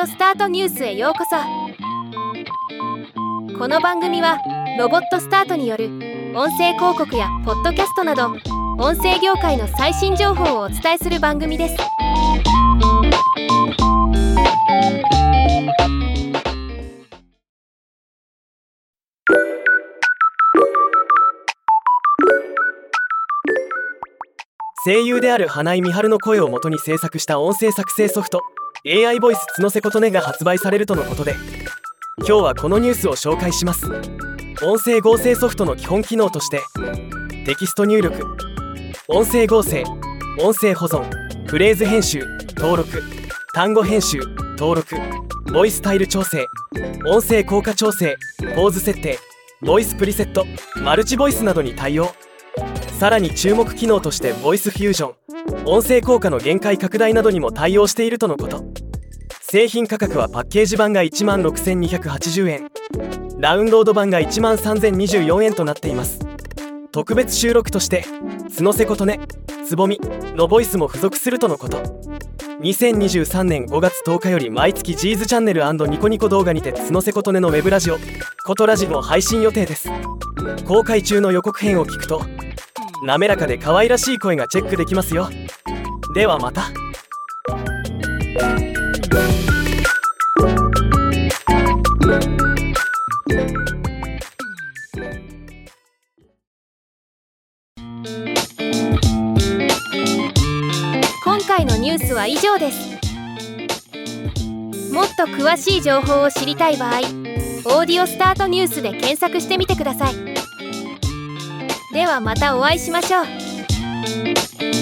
オスタートニュースへようこそ。この番組はロボットスタートによる音声広告やポッドキャストなど音声業界の最新情報をお伝えする番組です。声優である花井美晴の声を元に制作した音声作成ソフト。AI ボイス角瀬琴音が発売されるとのことで今日はこのニュースを紹介します。音声合成ソフトの基本機能としてテキスト入力音声合成音声保存フレーズ編集登録単語編集登録ボイスタイル調整音声効果調整ポーズ設定ボイスプリセットマルチボイスなどに対応。さらに注目機能としてボイスフュージョン音声効果の限界拡大などにも対応しているとのこと。製品価格はパッケージ版が1万6280円。ダウンロード版が1万3024円となっています。特別収録として角瀬琴音つぼみのボイスも付属するとのこと。2023年5月10日より毎月ジーズチャンネルニコニコ動画にて角瀬琴音のウェブラジオ「コトラジオ」の配信予定です。公開中の予告編を聞くと滑らかで可愛らしい声がチェックできますよ。ではまた。今回のニュースは以上です。もっと詳しい情報を知りたい場合「オーディオスタートニュース」で検索してみてください。ではまたお会いしましょう。